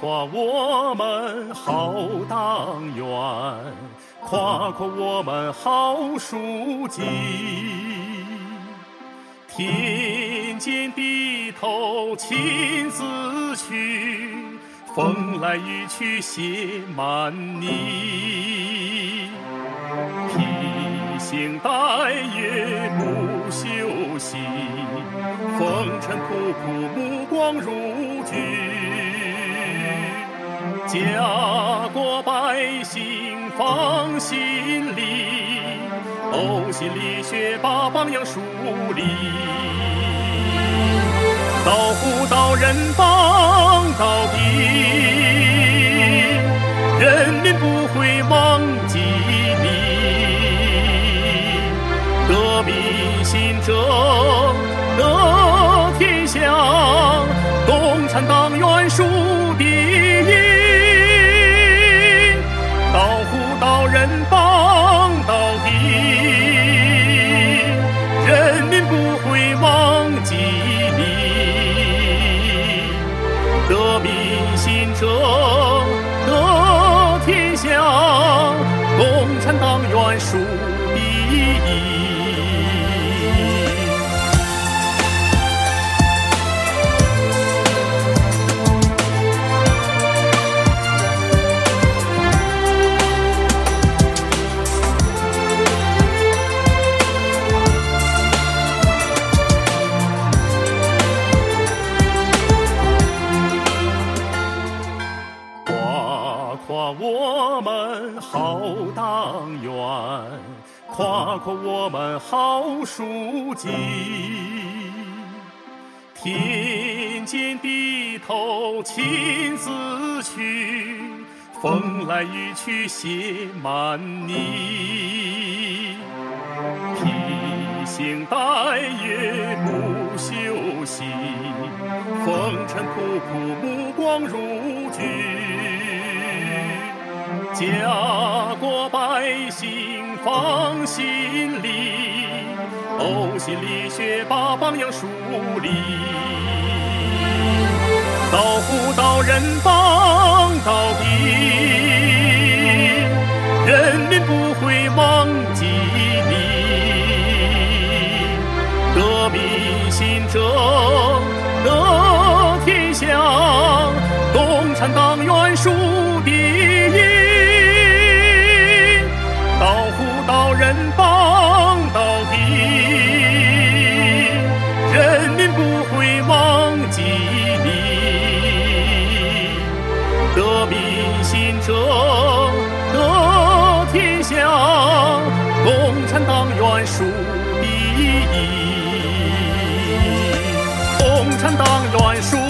夸我们好党员，夸夸我们好书记。天间地头亲自去，风来雨去写满泥。披星戴月不休息，风尘仆仆目光如炬。家国百姓放心里，呕心沥血把榜样树立。到户到人帮到底，人民不会忘记你。革命新者得天下，共产党员数数第一。我们好党员，夸夸我们好书记，田间地头亲自去，风来雨去写满泥，披星戴月不休息，风尘仆仆目光如炬。家国百姓放心里，呕心沥血把榜样树立。到户到人帮到底，人民不会忘记你。革命新政产党员数第一。共产党员数。